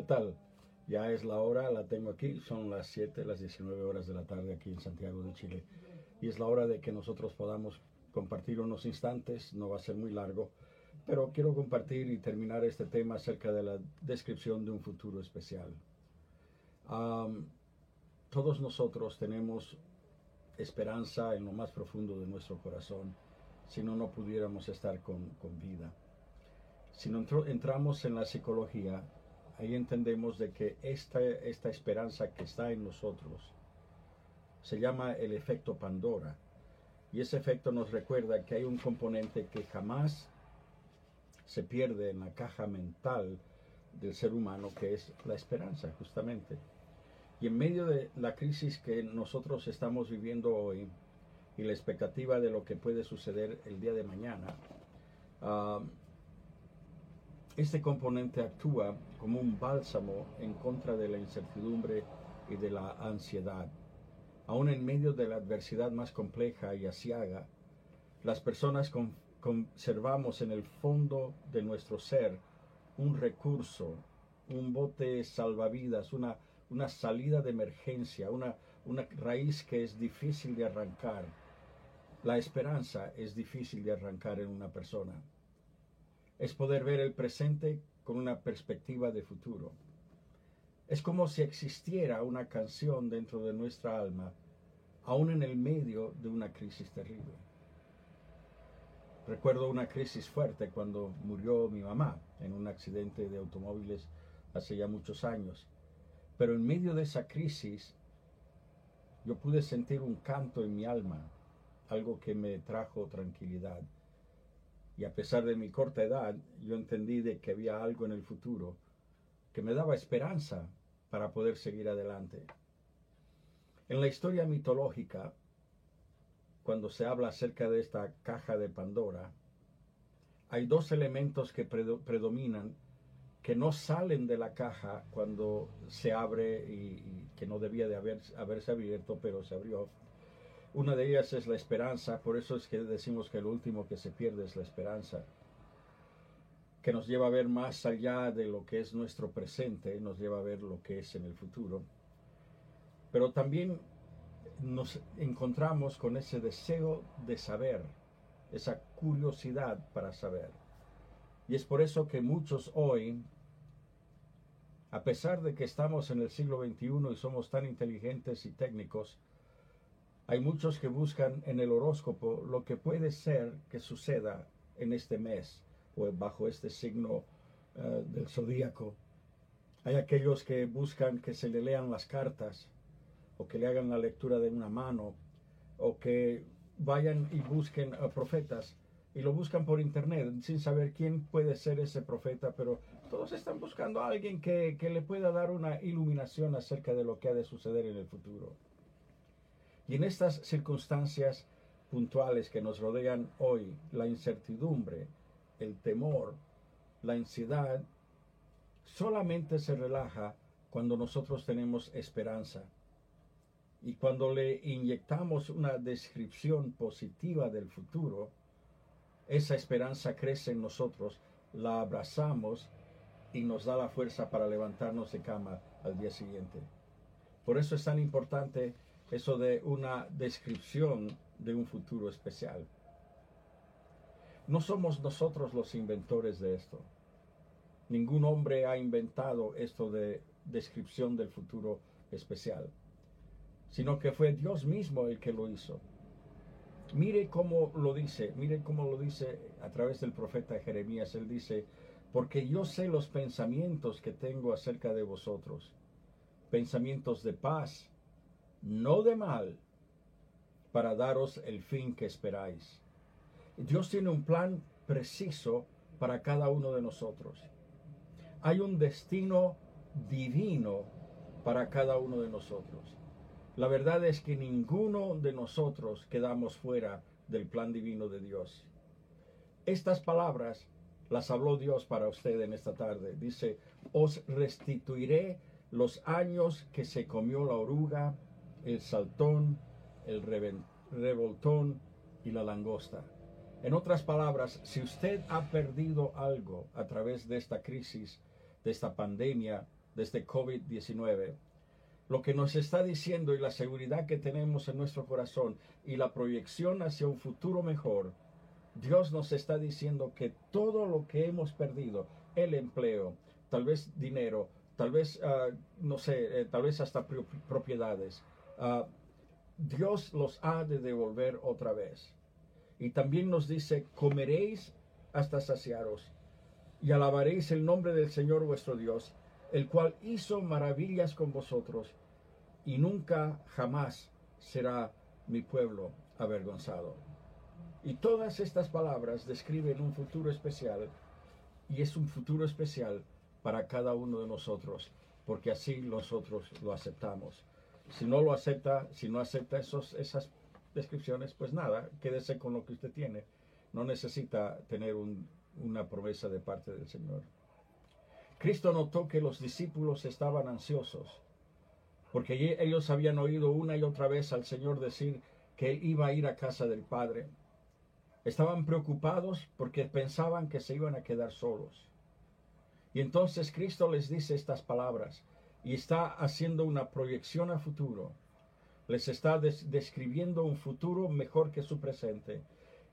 ¿Qué tal? Ya es la hora, la tengo aquí, son las 7, las 19 horas de la tarde aquí en Santiago de Chile. Y es la hora de que nosotros podamos compartir unos instantes, no va a ser muy largo, pero quiero compartir y terminar este tema acerca de la descripción de un futuro especial. todos nosotros tenemos esperanza en lo más profundo de nuestro corazón, si no, no pudiéramos estar con, con vida. Si no entramos en la psicología, ahí entendemos de que esta, esta esperanza que está en nosotros se llama el efecto Pandora. Y ese efecto nos recuerda que hay un componente que jamás se pierde en la caja mental del ser humano, que es la esperanza, justamente. Y en medio de la crisis que nosotros estamos viviendo hoy y la expectativa de lo que puede suceder el día de mañana, ah, este componente actúa como un bálsamo en contra de la incertidumbre y de la ansiedad. Aún en medio de la adversidad más compleja y asiaga, las personas conservamos en el fondo de nuestro ser un recurso, un bote salvavidas, una, una salida de emergencia, una, una raíz que es difícil de arrancar. La esperanza es difícil de arrancar en una persona es poder ver el presente con una perspectiva de futuro. Es como si existiera una canción dentro de nuestra alma, aún en el medio de una crisis terrible. Recuerdo una crisis fuerte cuando murió mi mamá en un accidente de automóviles hace ya muchos años. Pero en medio de esa crisis yo pude sentir un canto en mi alma, algo que me trajo tranquilidad. Y a pesar de mi corta edad, yo entendí de que había algo en el futuro que me daba esperanza para poder seguir adelante. En la historia mitológica, cuando se habla acerca de esta caja de Pandora, hay dos elementos que predominan que no salen de la caja cuando se abre y, que no debía de haberse abierto, pero se abrió. Una de ellas es la esperanza, por eso es que decimos que el último que se pierde es la esperanza, que nos lleva a ver más allá de lo que es nuestro presente, nos lleva a ver lo que es en el futuro. Pero también nos encontramos con ese deseo de saber, esa curiosidad para saber. Y es por eso que muchos hoy, a pesar de que estamos en el siglo XXI y somos tan inteligentes y técnicos, hay muchos que buscan en el horóscopo lo que puede ser que suceda en este mes o bajo este signo eh, del zodíaco. Hay aquellos que buscan que se le lean las cartas o que le hagan la lectura de una mano o que vayan y busquen a profetas y lo buscan por internet sin saber quién puede ser ese profeta, pero todos están buscando a alguien que, que le pueda dar una iluminación acerca de lo que ha de suceder en el futuro. Y en estas circunstancias puntuales que nos rodean hoy, la incertidumbre, el temor, la ansiedad, solamente se relaja cuando nosotros tenemos esperanza. Y cuando le inyectamos una descripción positiva del futuro, esa esperanza crece en nosotros, la abrazamos y nos da la fuerza para levantarnos de cama al día siguiente. Por eso es tan importante eso de una descripción de un futuro especial. No somos nosotros los inventores de esto. Ningún hombre ha inventado esto de descripción del futuro especial, sino que fue Dios mismo el que lo hizo. Mire cómo lo dice, mire cómo lo dice a través del profeta Jeremías. Él dice, porque yo sé los pensamientos que tengo acerca de vosotros, pensamientos de paz no de mal, para daros el fin que esperáis. Dios tiene un plan preciso para cada uno de nosotros. Hay un destino divino para cada uno de nosotros. La verdad es que ninguno de nosotros quedamos fuera del plan divino de Dios. Estas palabras las habló Dios para usted en esta tarde. Dice, os restituiré los años que se comió la oruga el saltón, el revoltón y la langosta. En otras palabras, si usted ha perdido algo a través de esta crisis, de esta pandemia, desde COVID-19, lo que nos está diciendo y la seguridad que tenemos en nuestro corazón y la proyección hacia un futuro mejor, Dios nos está diciendo que todo lo que hemos perdido, el empleo, tal vez dinero, tal vez, ah, no sé, eh, tal vez hasta propiedades, ah, Dios los ha de devolver otra vez. Y también nos dice, comeréis hasta saciaros y alabaréis el nombre del Señor vuestro Dios, el cual hizo maravillas con vosotros y nunca jamás será mi pueblo avergonzado. Y todas estas palabras describen un futuro especial y es un futuro especial para cada uno de nosotros, porque así nosotros lo aceptamos. Si no lo acepta, si no acepta esos, esas descripciones, pues nada, quédese con lo que usted tiene. No necesita tener una promesa de parte del Señor. Cristo notó que los discípulos estaban ansiosos, porque ellos habían oído una y otra vez al Señor decir que iba a ir a casa del Padre. Estaban preocupados porque pensaban que se iban a quedar solos. Y entonces Cristo les dice estas palabras y está haciendo una proyección a futuro. Les está describiendo un futuro mejor que su presente.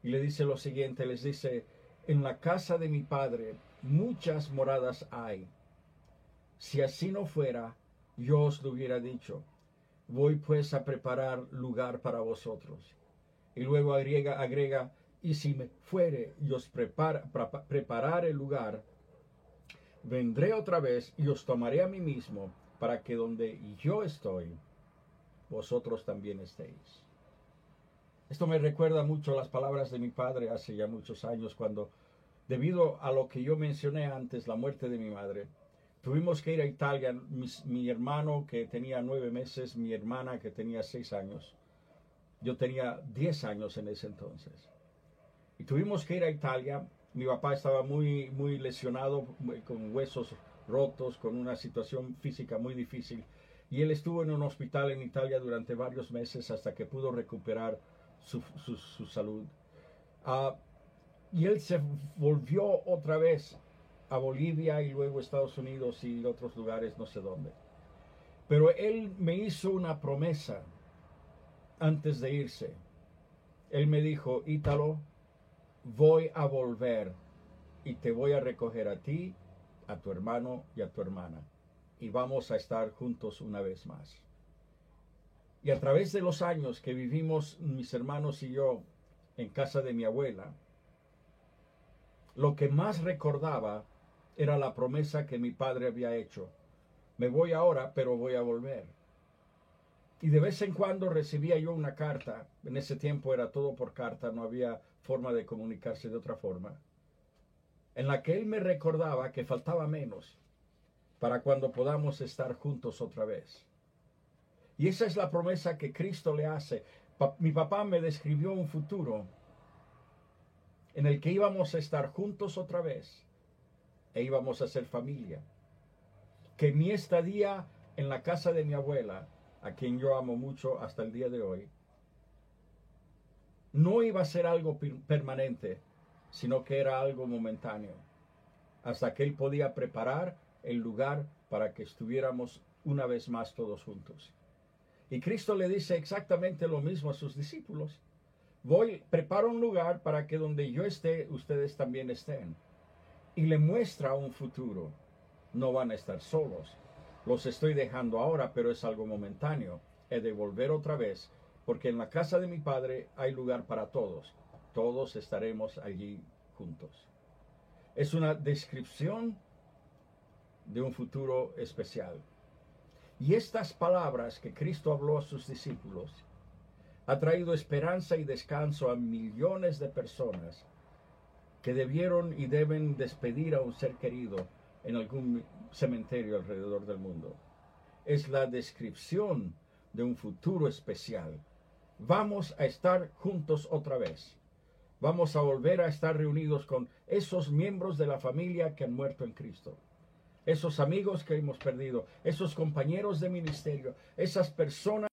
Y le dice lo siguiente, les dice, en la casa de mi Padre muchas moradas hay. Si así no fuera, yo os lo hubiera dicho. Voy pues a preparar lugar para vosotros. Y luego agrega, agrega y si me fuere y os prepara, preparar el lugar, vendré otra vez y os tomaré a mí mismo, para que donde yo estoy, vosotros también estéis. Esto me recuerda mucho las palabras de mi padre hace ya muchos años, cuando, debido a lo que yo mencioné antes, la muerte de mi madre, tuvimos que ir a Italia, mi, mi hermano que tenía nueve meses, mi hermana que tenía seis años, yo tenía diez años en ese entonces. Y tuvimos que ir a Italia. Mi papá estaba muy, muy lesionado, con huesos rotos, con una situación física muy difícil. Y él estuvo en un hospital en Italia durante varios meses hasta que pudo recuperar su, salud. Ah, y él se volvió otra vez a Bolivia y luego a Estados Unidos y otros lugares, no sé dónde. Pero él me hizo una promesa antes de irse. Él me dijo, Ítalo, voy a volver y te voy a recoger a ti, a tu hermano y a tu hermana. Y vamos a estar juntos una vez más. Y a través de los años que vivimos mis hermanos y yo en casa de mi abuela, lo que más recordaba era la promesa que mi padre había hecho. Me voy ahora, pero voy a volver. Y de vez en cuando recibía yo una carta. En ese tiempo era todo por carta, no había forma de comunicarse de otra forma, en la que él me recordaba que faltaba menos para cuando podamos estar juntos otra vez. Y esa es la promesa que Cristo le hace. mi papá me describió un futuro en el que íbamos a estar juntos otra vez e íbamos a ser familia. Que mi estadía en la casa de mi abuela, a quien yo amo mucho hasta el día de hoy, no iba a ser algo permanente, sino que era algo momentáneo, hasta que él podía preparar el lugar para que estuviéramos una vez más todos juntos. Y Cristo le dice exactamente lo mismo a sus discípulos. Voy, preparo un lugar para que donde yo esté, ustedes también estén. Y le muestra un futuro. No van a estar solos. Los estoy dejando ahora, pero es algo momentáneo. He de volver otra vez porque en la casa de mi Padre hay lugar para todos. Todos estaremos allí juntos. Es una descripción de un futuro especial. Y estas palabras que Cristo habló a sus discípulos ha traído esperanza y descanso a millones de personas que debieron y deben despedir a un ser querido en algún cementerio alrededor del mundo. Es la descripción de un futuro especial vamos a estar juntos otra vez. Vamos a volver a estar reunidos con esos miembros de la familia que han muerto en Cristo. Esos amigos que hemos perdido, esos compañeros de ministerio, esas personas